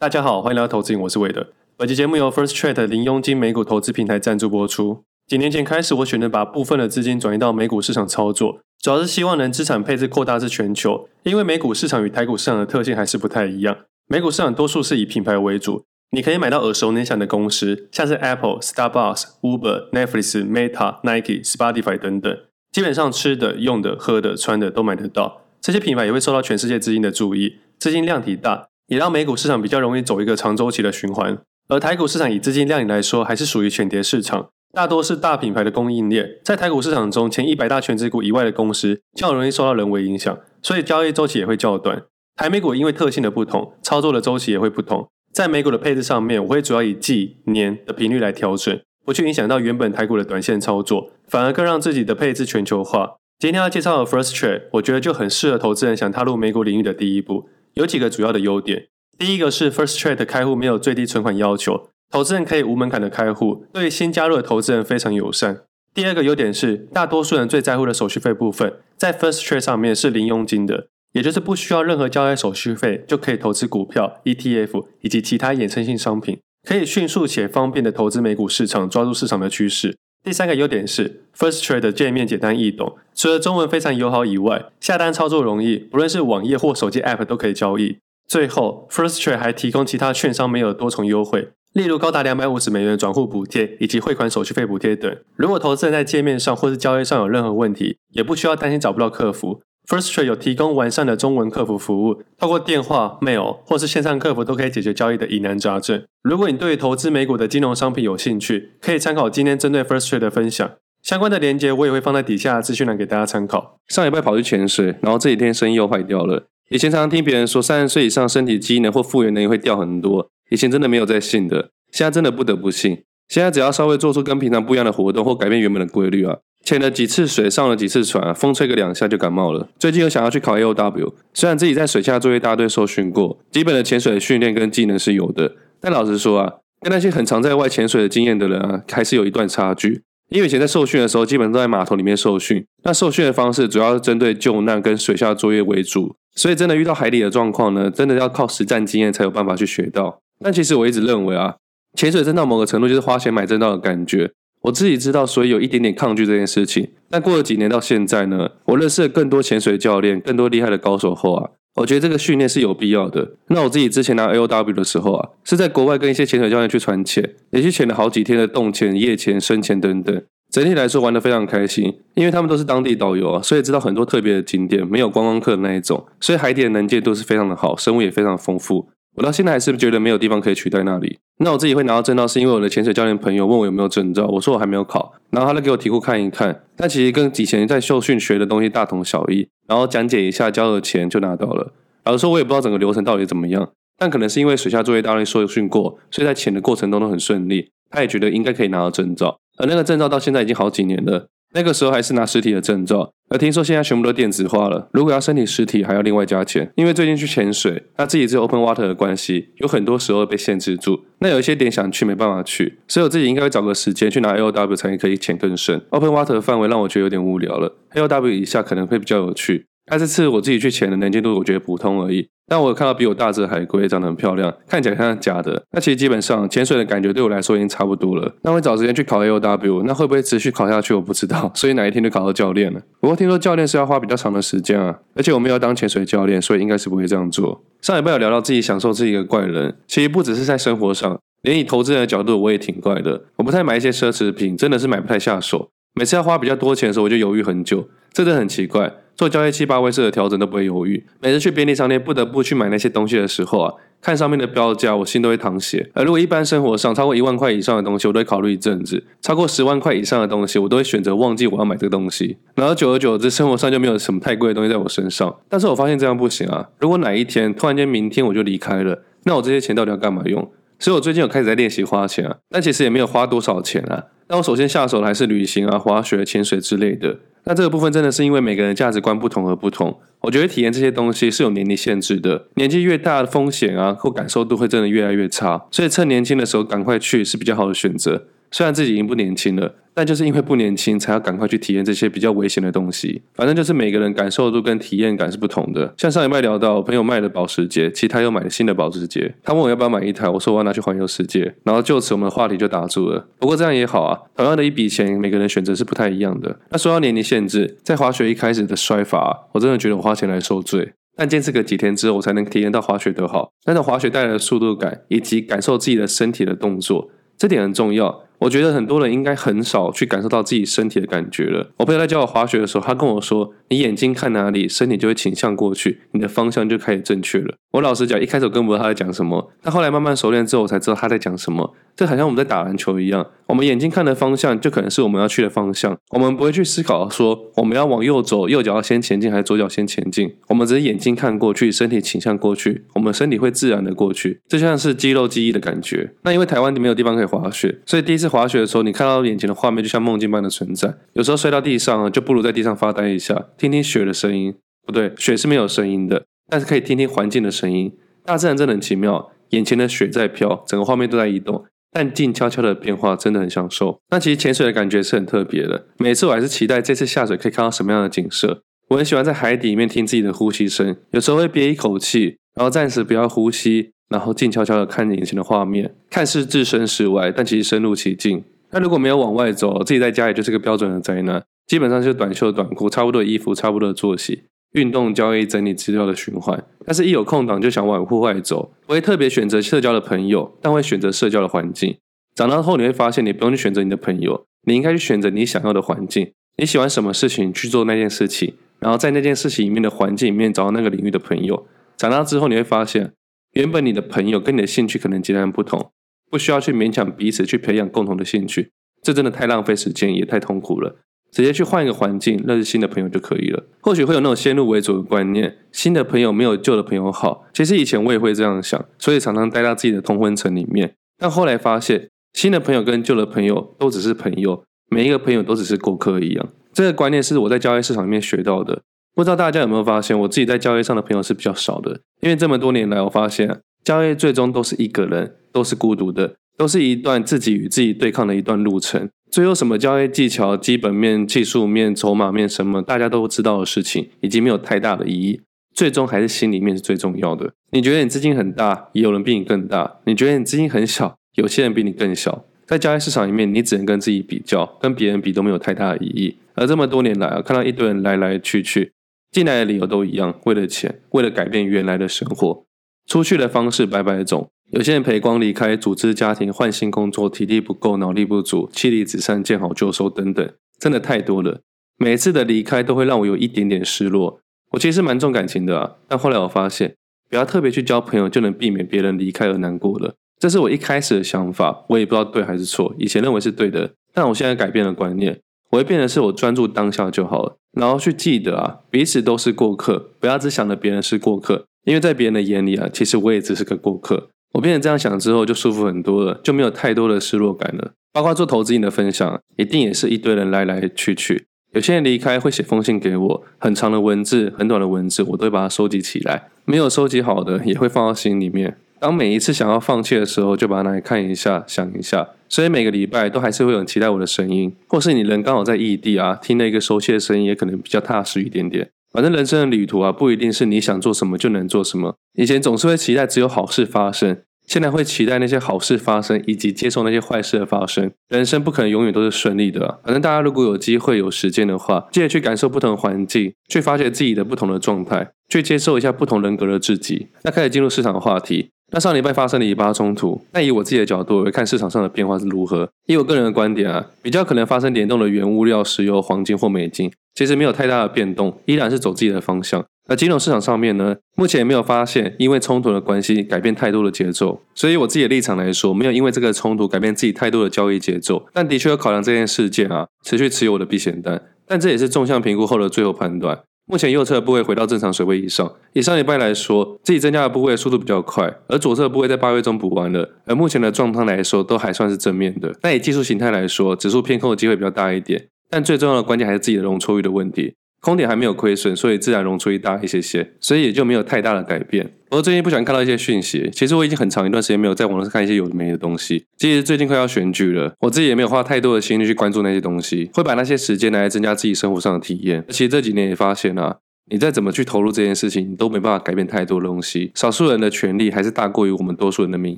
大家好，欢迎来到投资，我是韦德。本期节目由 First Trade 零佣金美股投资平台赞助播出。几年前开始，我选择把部分的资金转移到美股市场操作，主要是希望能资产配置扩大至全球。因为美股市场与台股市场的特性还是不太一样。美股市场多数是以品牌为主，你可以买到耳熟能详的公司，像是 Apple、Starbucks、Uber、Netflix、Meta、Nike、Spotify 等等。基本上吃的、用的、喝的、穿的都买得到。这些品牌也会受到全世界资金的注意，资金量体大。也让美股市场比较容易走一个长周期的循环，而台股市场以资金量来说，还是属于浅碟市场，大多是大品牌的供应链。在台股市场中，前一百大权值股以外的公司较容易受到人为影响，所以交易周期也会较短。台美股因为特性的不同，操作的周期也会不同。在美股的配置上面，我会主要以季、年的频率来调整，不去影响到原本台股的短线操作，反而更让自己的配置全球化。今天要介绍的 First Trade，我觉得就很适合投资人想踏入美股领域的第一步。有几个主要的优点，第一个是 First Trade 的开户没有最低存款要求，投资人可以无门槛的开户，对新加入的投资人非常友善。第二个优点是，大多数人最在乎的手续费部分，在 First Trade 上面是零佣金的，也就是不需要任何交易手续费就可以投资股票、ETF 以及其他衍生性商品，可以迅速且方便的投资美股市场，抓住市场的趋势。第三个优点是 First Trade 的界面简单易懂，除了中文非常友好以外，下单操作容易，不论是网页或手机 App 都可以交易。最后，First Trade 还提供其他券商没有的多重优惠，例如高达两百五十美元的转户补贴以及汇款手续费补贴等。如果投资人在界面上或是交易上有任何问题，也不需要担心找不到客服。First Trade 有提供完善的中文客服服务，透过电话、mail 或是线上客服都可以解决交易的疑难杂症。如果你对投资美股的金融商品有兴趣，可以参考今天针对 First Trade 的分享，相关的链接我也会放在底下资讯栏给大家参考。上礼拜跑去潜水，然后这几天生意又坏掉了。以前常常听别人说三十岁以上身体机能或复原能力会掉很多，以前真的没有在信的，现在真的不得不信。现在只要稍微做出跟平常不一样的活动或改变原本的规律啊。潜了几次水，上了几次船，风吹个两下就感冒了。最近又想要去考 AOW，虽然自己在水下作业大队受训过，基本的潜水训练跟技能是有的，但老实说啊，跟那些很常在外潜水的经验的人啊，还是有一段差距。因为以前在受训的时候，基本上都在码头里面受训，那受训的方式主要是针对救难跟水下作业为主，所以真的遇到海底的状况呢，真的要靠实战经验才有办法去学到。但其实我一直认为啊，潜水证到某个程度就是花钱买证照的感觉。我自己知道，所以有一点点抗拒这件事情。但过了几年到现在呢，我认识了更多潜水教练，更多厉害的高手后啊，我觉得这个训练是有必要的。那我自己之前拿 AOW 的时候啊，是在国外跟一些潜水教练去船潜，连续潜了好几天的洞潜、夜潜、深潜等等，整体来说玩得非常开心。因为他们都是当地导游啊，所以知道很多特别的景点，没有观光客的那一种，所以海底的能见度是非常的好，生物也非常丰富。我到现在还是觉得没有地方可以取代那里。那我自己会拿到证照，是因为我的潜水教练朋友问我有没有证照，我说我还没有考，然后他就给我题库看一看，但其实跟以前在受训学的东西大同小异，然后讲解一下，交了钱就拿到了。老实说，我也不知道整个流程到底怎么样，但可能是因为水下作业大队受训过，所以在潜的过程中都很顺利，他也觉得应该可以拿到证照。而那个证照到现在已经好几年了。那个时候还是拿实体的证照，而听说现在全部都电子化了。如果要申请实体，还要另外加钱。因为最近去潜水，他自己只有 open water 的关系，有很多时候被限制住。那有一些点想去，没办法去，所以我自己应该会找个时间去拿 AOW 才可以潜更深。open water 的范围让我觉得有点无聊了，AOW 以下可能会比较有趣。但这次我自己去潜的能见度，我觉得普通而已。但我有看到比我大只的海龟，长得很漂亮，看起来像假的。那其实基本上潜水的感觉对我来说已经差不多了。那会找时间去考 AOW，那会不会持续考下去我不知道。所以哪一天就考到教练了。不过听说教练是要花比较长的时间啊，而且我们要当潜水教练，所以应该是不会这样做。上礼拜有聊到自己享受自己一个怪人，其实不只是在生活上，连以投资人的角度我也挺怪的。我不太买一些奢侈品，真的是买不太下手。每次要花比较多钱的时候，我就犹豫很久，这真的很奇怪。做交易七八位数的调整都不会犹豫。每次去便利商店不得不去买那些东西的时候啊，看上面的标价，我心都会淌血。而如果一般生活上超过一万块以上的东西，我都会考虑一阵子；超过十万块以上的东西，我都会选择忘记我要买这个东西。然后久而久之，生活上就没有什么太贵的东西在我身上。但是我发现这样不行啊！如果哪一天突然间明天我就离开了，那我这些钱到底要干嘛用？所以我最近有开始在练习花钱啊，但其实也没有花多少钱啊。那我首先下手的还是旅行啊、滑雪、潜水之类的。那这个部分真的是因为每个人价值观不同而不同。我觉得体验这些东西是有年龄限制的，年纪越大的风险啊或感受度会真的越来越差。所以趁年轻的时候赶快去是比较好的选择。虽然自己已经不年轻了，但就是因为不年轻，才要赶快去体验这些比较危险的东西。反正就是每个人感受度跟体验感是不同的。像上礼拜聊到朋友卖的保时捷，其实他又买了新的保时捷，他问我要不要买一台，我说我要拿去环游世界，然后就此我们的话题就打住了。不过这样也好啊，同样的一笔钱，每个人选择是不太一样的。那说到年龄限制，在滑雪一开始的摔法，我真的觉得我花钱来受罪。但坚持个几天之后，我才能体验到滑雪的好，那种滑雪带来的速度感，以及感受自己的身体的动作，这点很重要。我觉得很多人应该很少去感受到自己身体的感觉了。我朋友在教我滑雪的时候，他跟我说：“你眼睛看哪里，身体就会倾向过去，你的方向就开始正确了。”我老实讲，一开始我根本不知道他在讲什么，但后来慢慢熟练之后，我才知道他在讲什么。这好像我们在打篮球一样，我们眼睛看的方向就可能是我们要去的方向，我们不会去思考说我们要往右走，右脚要先前进还是左脚先前进，我们只是眼睛看过去，身体倾向过去，我们身体会自然的过去，这像是肌肉记忆的感觉。那因为台湾没有地方可以滑雪，所以第一次滑雪的时候，你看到眼前的画面就像梦境般的存在。有时候摔到地上，就不如在地上发呆一下，听听雪的声音。不对，雪是没有声音的，但是可以听听环境的声音。大自然真的很奇妙，眼前的雪在飘，整个画面都在移动。但静悄悄的变化真的很享受。那其实潜水的感觉是很特别的。每次我还是期待这次下水可以看到什么样的景色。我很喜欢在海底里面听自己的呼吸声，有时候会憋一口气，然后暂时不要呼吸，然后静悄悄的看眼前的画面，看似置身事外，但其实深入其境。那如果没有往外走，自己在家里就是个标准的宅男，基本上就是短袖短裤，差不多的衣服，差不多的作息。运动、交易、整理资料的循环，但是一有空档就想往户外走。我会特别选择社交的朋友，但会选择社交的环境。长大后你会发现，你不用去选择你的朋友，你应该去选择你想要的环境。你喜欢什么事情去做那件事情，然后在那件事情里面的环境里面找到那个领域的朋友。长大之后你会发现，原本你的朋友跟你的兴趣可能截然不同，不需要去勉强彼此去培养共同的兴趣，这真的太浪费时间，也太痛苦了。直接去换一个环境，认识新的朋友就可以了。或许会有那种先入为主的观念，新的朋友没有旧的朋友好。其实以前我也会这样想，所以常常待到自己的同温层里面。但后来发现，新的朋友跟旧的朋友都只是朋友，每一个朋友都只是过客一样。这个观念是我在交易市场里面学到的。不知道大家有没有发现，我自己在交易上的朋友是比较少的。因为这么多年来，我发现交易最终都是一个人，都是孤独的，都是一段自己与自己对抗的一段路程。最后，什么交易技巧、基本面、技术面、筹码面，什么大家都知道的事情，已经没有太大的意义。最终还是心里面是最重要的。你觉得你资金很大，也有人比你更大；你觉得你资金很小，有些人比你更小。在交易市场里面，你只能跟自己比较，跟别人比都没有太大的意义。而这么多年来啊，看到一堆人来来去去，进来的理由都一样，为了钱，为了改变原来的生活。出去的方式百百种。有些人赔光离开，组织家庭，换新工作，体力不够，脑力不足，妻离子散，见好就收等等，真的太多了。每一次的离开都会让我有一点点失落。我其实蛮重感情的啊，但后来我发现，不要特别去交朋友，就能避免别人离开而难过了。这是我一开始的想法，我也不知道对还是错。以前认为是对的，但我现在改变了观念，我会变成是我专注当下就好了，然后去记得啊，彼此都是过客，不要只想着别人是过客，因为在别人的眼里啊，其实我也只是个过客。我变成这样想之后，就舒服很多了，就没有太多的失落感了。包括做投资瘾的分享，一定也是一堆人来来去去。有些人离开会写封信给我，很长的文字，很短的文字，我都会把它收集起来。没有收集好的，也会放到心里面。当每一次想要放弃的时候，就把它拿来看一下，想一下。所以每个礼拜都还是会有期待我的声音，或是你人刚好在异地啊，听了一个熟悉的声音，也可能比较踏实一点点。反正人生的旅途啊，不一定是你想做什么就能做什么。以前总是会期待只有好事发生，现在会期待那些好事发生，以及接受那些坏事的发生。人生不可能永远都是顺利的。反正大家如果有机会、有时间的话，记得去感受不同的环境，去发掘自己的不同的状态，去接受一下不同人格的自己。那开始进入市场的话题。那上礼拜发生了以巴冲突，那以我自己的角度，我会看市场上的变化是如何。以我个人的观点啊，比较可能发生联动的原物料、石油、黄金或美金，其实没有太大的变动，依然是走自己的方向。那金融市场上面呢，目前也没有发现因为冲突的关系改变太多的节奏。所以我自己的立场来说，没有因为这个冲突改变自己太多的交易节奏。但的确有考量这件事件啊，持续持有我的避险单。但这也是纵向评估后的最后判断。目前右侧部位回到正常水位以上，以上礼拜来说，自己增加的部位速度比较快，而左侧部位在八月中补完了，而目前的状态来说都还算是正面的。但以技术形态来说，指数偏空的机会比较大一点，但最重要的关键还是自己的容错率的问题。空点还没有亏损，所以自然容出一大一些些，所以也就没有太大的改变。我最近不喜欢看到一些讯息，其实我已经很长一段时间没有在网络上看一些有的没的东西。其实最近快要选举了，我自己也没有花太多的心力去关注那些东西，会把那些时间拿来增加自己生活上的体验。其实这几年也发现啊。你再怎么去投入这件事情，你都没办法改变太多东西。少数人的权利还是大过于我们多数人的民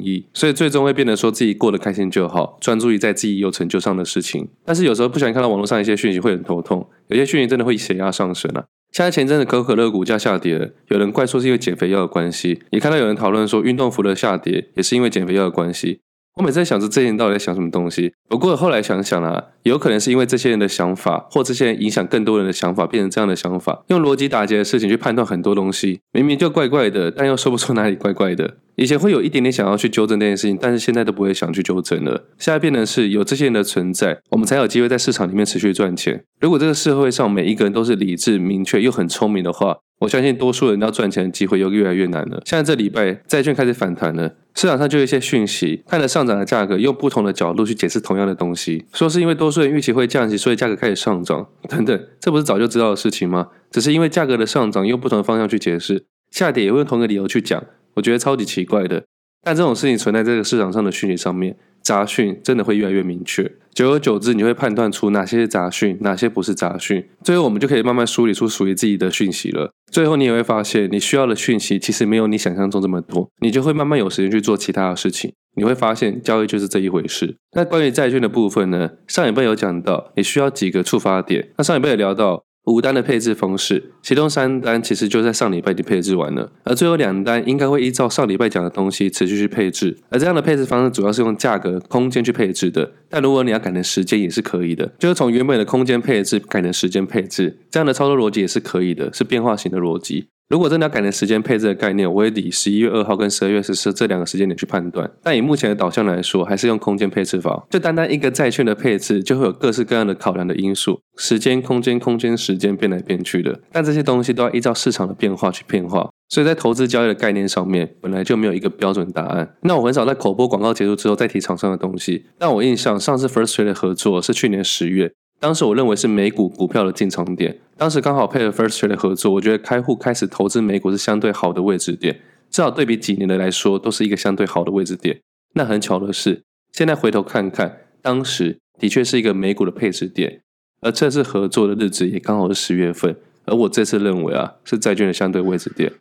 意，所以最终会变得说自己过得开心就好，专注于在自己有成就上的事情。但是有时候不小心看到网络上一些讯息，会很头痛。有些讯息真的会血压上升啊！现在前阵子可口可乐股价下跌了，有人怪说是因为减肥药的关系，也看到有人讨论说运动服的下跌也是因为减肥药的关系。我每次在想着这些人到底在想什么东西，不过后来想想啊，有可能是因为这些人的想法，或这些人影响更多人的想法，变成这样的想法，用逻辑打结的事情去判断很多东西，明明就怪怪的，但又说不出哪里怪怪的。以前会有一点点想要去纠正这件事情，但是现在都不会想去纠正了。现在变成是有这些人的存在，我们才有机会在市场里面持续赚钱。如果这个社会上每一个人都是理智、明确又很聪明的话，我相信多数人要赚钱的机会又越来越难了。现在这礼拜债券开始反弹了，市场上就有一些讯息，看着上涨的价格，用不同的角度去解释同样的东西，说是因为多数人预期会降息，所以价格开始上涨等等。这不是早就知道的事情吗？只是因为价格的上涨，用不同的方向去解释，下跌也会用同一个理由去讲。我觉得超级奇怪的，但这种事情存在这个市场上的讯息上面，杂讯真的会越来越明确。久而久之，你会判断出哪些是杂讯，哪些不是杂讯。最后，我们就可以慢慢梳理出属于自己的讯息了。最后，你也会发现，你需要的讯息其实没有你想象中这么多，你就会慢慢有时间去做其他的事情。你会发现，交易就是这一回事。那关于债券的部分呢？上一辈有讲到，你需要几个触发点。那上一辈也聊到。五单的配置方式，其中三单其实就在上礼拜就配置完了，而最后两单应该会依照上礼拜讲的东西持续去配置。而这样的配置方式主要是用价格、空间去配置的，但如果你要改成时间也是可以的，就是从原本的空间配置改成时间配置，这样的操作逻辑也是可以的，是变化型的逻辑。如果真的要改成时间配置的概念，我会以十一月二号跟十二月十四这两个时间点去判断。但以目前的导向来说，还是用空间配置法。就单单一个债券的配置，就会有各式各样的考量的因素，时间、空间、空间、时间变来变去的。但这些东西都要依照市场的变化去变化。所以在投资交易的概念上面，本来就没有一个标准答案。那我很少在口播广告结束之后再提厂商的东西。但我印象上次 First Trade 的合作是去年十月。当时我认为是美股股票的进场点，当时刚好配合 First Trade 的合作，我觉得开户开始投资美股是相对好的位置点，至少对比几年的来说，都是一个相对好的位置点。那很巧的是，现在回头看看，当时的确是一个美股的配置点，而这次合作的日子也刚好是十月份，而我这次认为啊，是债券的相对位置点。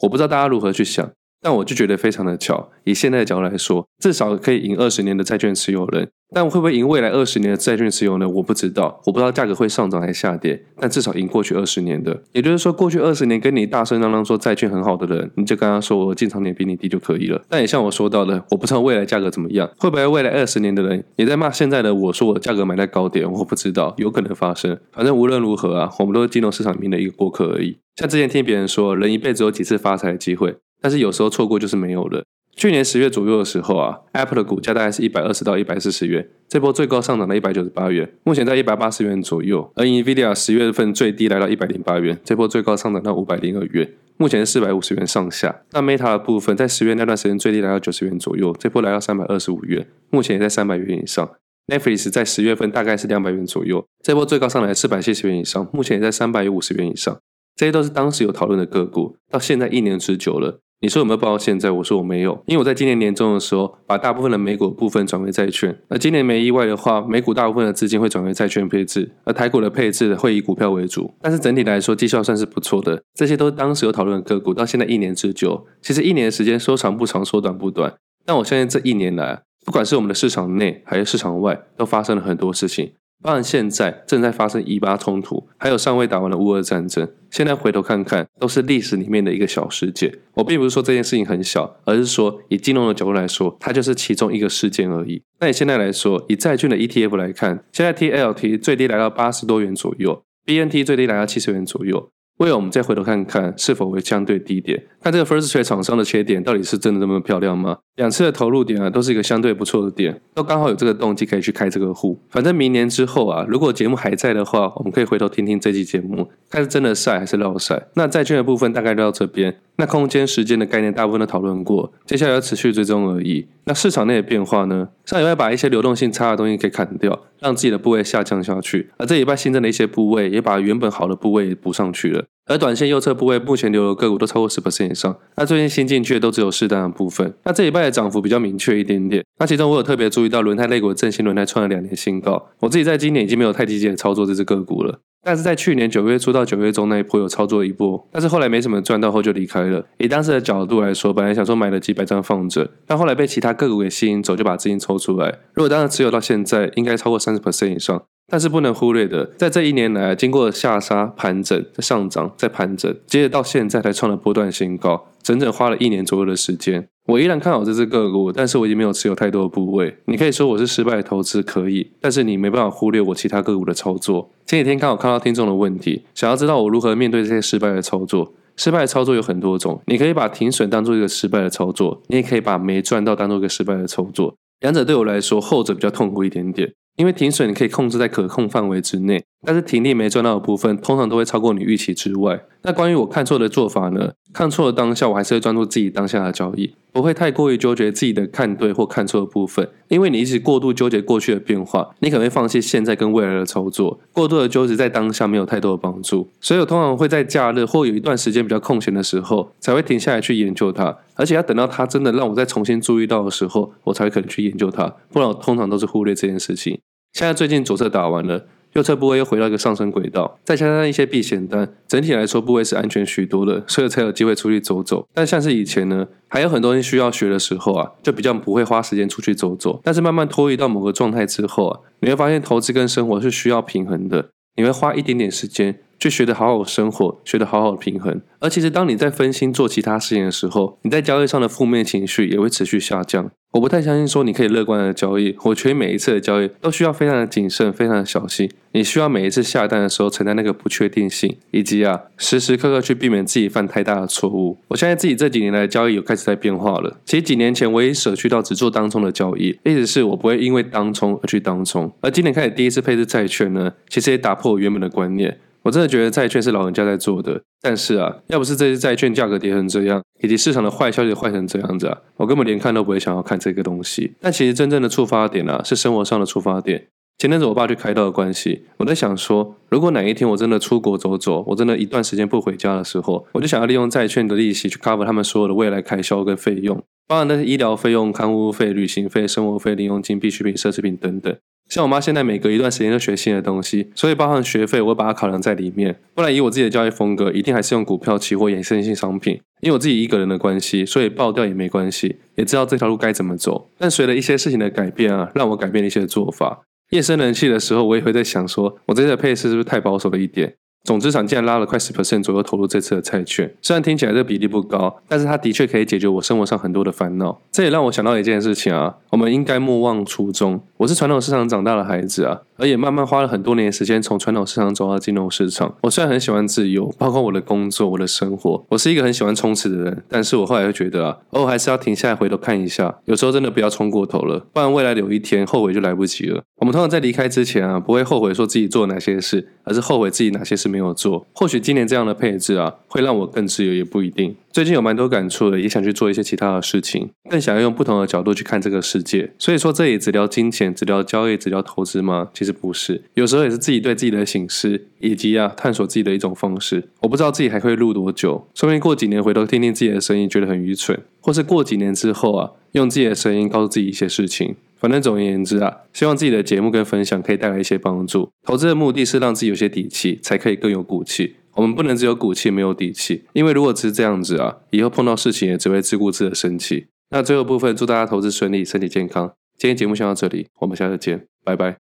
我不知道大家如何去想。但我就觉得非常的巧，以现在的角度来说，至少可以赢二十年的债券持有人。但会不会赢未来二十年的债券持有人？我不知道，我不知道价格会上涨还是下跌。但至少赢过去二十年的，也就是说，过去二十年跟你大声嚷嚷说债券很好的人，你就跟他说我进场点比你低就可以了。但也像我说到的，我不知道未来价格怎么样，会不会未来二十年的人也在骂现在的我说我价格买在高点？我不知道，有可能发生。反正无论如何啊，我们都是金融市场里面的一个过客而已。像之前听别人说，人一辈子有几次发财的机会。但是有时候错过就是没有了。去年十月左右的时候啊，Apple 的股价大概是一百二十到一百四十元，这波最高上涨到一百九十八元，目前在一百八十元左右。而 Nvidia 十月份最低来到一百零八元，这波最高上涨到五百零二元，目前是四百五十元上下。那 Meta 的部分在十月那段时间最低来到九十元左右，这波来到三百二十五元，目前也在三百元以上。Netflix 在十月份大概是两百元左右，这波最高上来四百七十元以上，目前也在三百五十元以上。这些都是当时有讨论的个股，到现在一年之久了。你说有没有报到现在？我说我没有，因为我在今年年中的时候把大部分的美股部分转为债券。那今年没意外的话，美股大部分的资金会转为债券配置，而台股的配置会以股票为主。但是整体来说，绩效算是不错的。这些都是当时有讨论的个股，到现在一年之久，其实一年的时间说长不长，说短不短。但我相信这一年来，不管是我们的市场内还是市场外，都发生了很多事情。当然，现在正在发生以巴冲突，还有尚未打完的乌俄战争。现在回头看看，都是历史里面的一个小事件。我并不是说这件事情很小，而是说以金融的角度来说，它就是其中一个事件而已。那你现在来说，以债券的 ETF 来看，现在 TLT 最低来到八十多元左右，BNT 最低来到七十元左右。为了我们再回头看看是否会相对低点，看这个 First Trade 厂商的切点到底是真的这么漂亮吗？两次的投入点啊，都是一个相对不错的点，都刚好有这个动机可以去开这个户。反正明年之后啊，如果节目还在的话，我们可以回头听听这期节目，看是真的晒还是落晒。那债券的部分大概就到这边。那空间、时间的概念大部分都讨论过，接下来要持续追踪而已。那市场内的变化呢？上礼拜把一些流动性差的东西给砍掉，让自己的部位下降下去，而这礼拜新增的一些部位也把原本好的部位补上去了。而短线右侧部位目前留的个股都超过十 percent 以上，那最近新进去的都只有适当的部分。那这礼拜的涨幅比较明确一点点。那其中我有特别注意到轮胎类股的正新轮胎创了两年新高。我自己在今年已经没有太积极的操作这只个股了，但是在去年九月初到九月中那一波有操作一波，但是后来没什么赚到后就离开了。以当时的角度来说，本来想说买了几百张放着，但后来被其他个股给吸引走，就把资金抽出来。如果当时持有到现在，应该超过三十 percent 以上。但是不能忽略的，在这一年来，经过下杀、盘整、再上涨、再盘整，接着到现在才创了波段新高，整整花了一年左右的时间。我依然看好这只个股，但是我已经没有持有太多的部位。你可以说我是失败的投资，可以，但是你没办法忽略我其他个股的操作。前几天刚好看到听众的问题，想要知道我如何面对这些失败的操作。失败的操作有很多种，你可以把停损当做一个失败的操作，你也可以把没赚到当做一个失败的操作。两者对我来说，后者比较痛苦一点点。因为停损你可以控制在可控范围之内，但是停利没赚到的部分，通常都会超过你预期之外。那关于我看错的做法呢？看错了当下，我还是会专注自己当下的交易，不会太过于纠结自己的看对或看错的部分。因为你一直过度纠结过去的变化，你可能会放弃现在跟未来的操作。过度的纠结在当下没有太多的帮助，所以我通常会在假日或有一段时间比较空闲的时候，才会停下来去研究它。而且要等到它真的让我再重新注意到的时候，我才会可能去研究它。不然我通常都是忽略这件事情。现在最近左侧打完了，右侧部位又回到一个上升轨道，再加上一些避险单，整体来说部位是安全许多的，所以才有机会出去走走。但像是以前呢，还有很多人需要学的时候啊，就比较不会花时间出去走走。但是慢慢脱离到某个状态之后啊，你会发现投资跟生活是需要平衡的，你会花一点点时间。去学得好好生活，学得好好平衡。而其实，当你在分心做其他事情的时候，你在交易上的负面情绪也会持续下降。我不太相信说你可以乐观的交易，我觉得每一次的交易都需要非常的谨慎，非常的小心。你需要每一次下单的时候承担那个不确定性，以及啊，时时刻刻去避免自己犯太大的错误。我相信自己这几年来的交易有开始在变化了。其实几年前我也舍去到只做当冲的交易，意思是我不会因为当冲而去当冲。而今年开始第一次配置债券呢，其实也打破我原本的观念。我真的觉得债券是老人家在做的，但是啊，要不是这些债券价格跌成这样，以及市场的坏消息坏成这样子啊，我根本连看都不会想要看这个东西。但其实真正的触发点啊，是生活上的触发点。前阵子我爸去开刀的关系，我在想说，如果哪一天我真的出国走走，我真的一段时间不回家的时候，我就想要利用债券的利息去 cover 他们所有的未来开销跟费用，包含那些医疗费用、看护费、旅行费、生活费、零用金、必需品、奢侈品等等。像我妈现在每隔一段时间就学新的东西，所以包含学费，我会把它考量在里面。不然以我自己的交易风格，一定还是用股票、期货、衍生性商品。因为我自己一个人的关系，所以爆掉也没关系，也知道这条路该怎么走。但随着一些事情的改变啊，让我改变了一些做法。夜深人静的时候，我也会在想说，我这些的配置是不是太保守了一点？总资产竟然拉了快十 percent 左右投入这次的债券，虽然听起来这比例不高，但是它的确可以解决我生活上很多的烦恼。这也让我想到一件事情啊，我们应该莫忘初衷。我是传统市场长大的孩子啊，而也慢慢花了很多年的时间从传统市场走到金融市场。我虽然很喜欢自由，包括我的工作、我的生活，我是一个很喜欢冲刺的人，但是我后来会觉得啊，偶尔还是要停下来回头看一下，有时候真的不要冲过头了，不然未来有一天后悔就来不及了。我们通常在离开之前啊，不会后悔说自己做了哪些事，而是后悔自己哪些事没有做。或许今年这样的配置啊，会让我更自由，也不一定。最近有蛮多感触的，也想去做一些其他的事情，更想要用不同的角度去看这个世界。所以说，这里只聊金钱，只聊交易，只聊投资吗？其实不是，有时候也是自己对自己的省思，以及啊探索自己的一种方式。我不知道自己还会录多久，说不定过几年回头听听自己的声音，觉得很愚蠢，或是过几年之后啊，用自己的声音告诉自己一些事情。反正总而言之啊，希望自己的节目跟分享可以带来一些帮助。投资的目的是让自己有些底气，才可以更有骨气。我们不能只有骨气没有底气，因为如果只是这样子啊，以后碰到事情也只会自顾自的生气。那最后部分，祝大家投资顺利，身体健康。今天节目先到这里，我们下次见，拜拜。